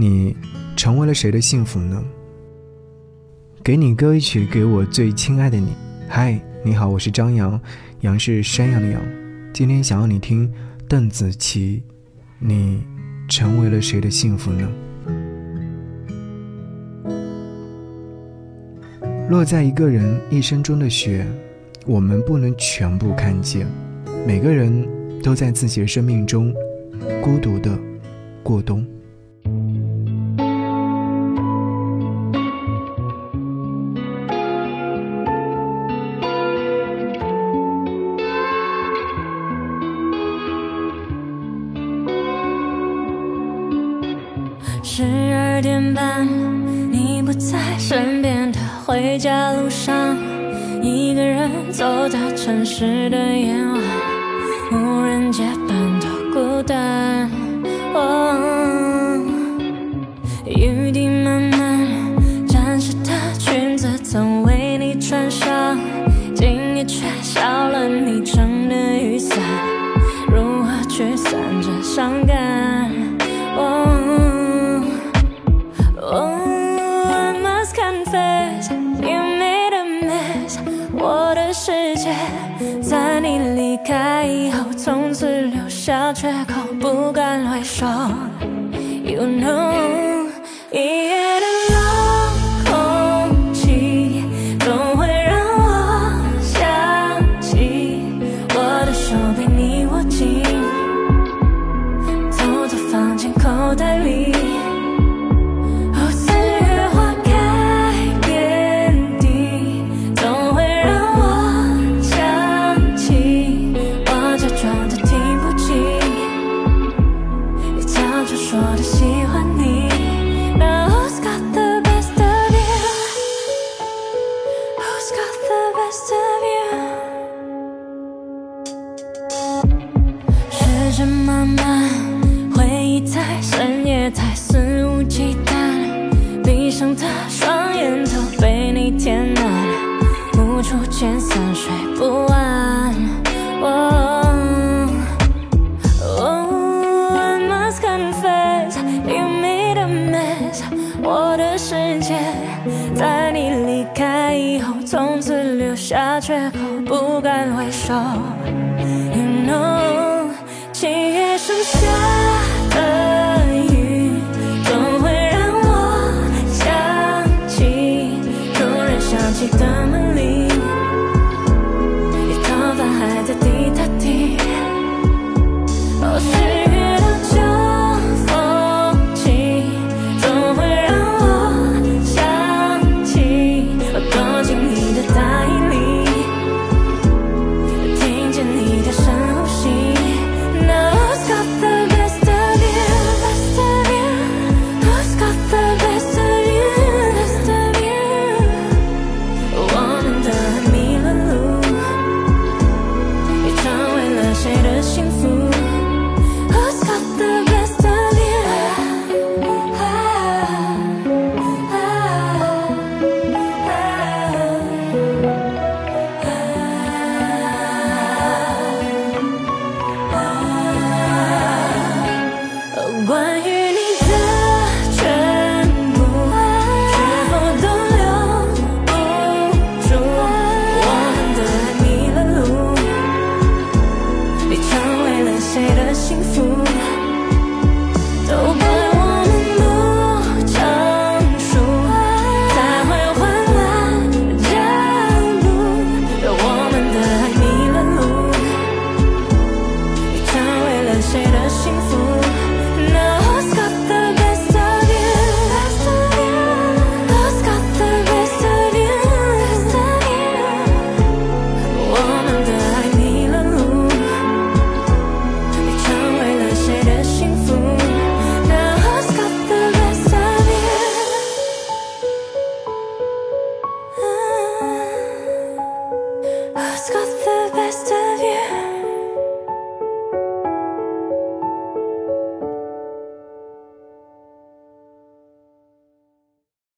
你成为了谁的幸福呢？给你歌一曲，给我最亲爱的你。嗨，你好，我是张扬，杨是山羊的羊。今天想要你听邓紫棋，你成为了谁的幸福呢？落在一个人一生中的雪，我们不能全部看见。每个人都在自己的生命中孤独的过冬。十二点半，你不在身边的回家路上，一个人走在城市的夜晚，无人街般的孤单。雨滴界在你离开以后，从此留下缺口，不敢回首。You know，无处遣散睡不安。I must confess, you made a mess。我的世界在你离开以后，从此留下缺口，不敢回首。You know。七月剩下的关于你的全部，全部都留不住。我们的爱迷了路，你成为了谁的幸福？都怪我们不成熟，才会换来这路。我们的爱迷了路，你成为了谁的幸福？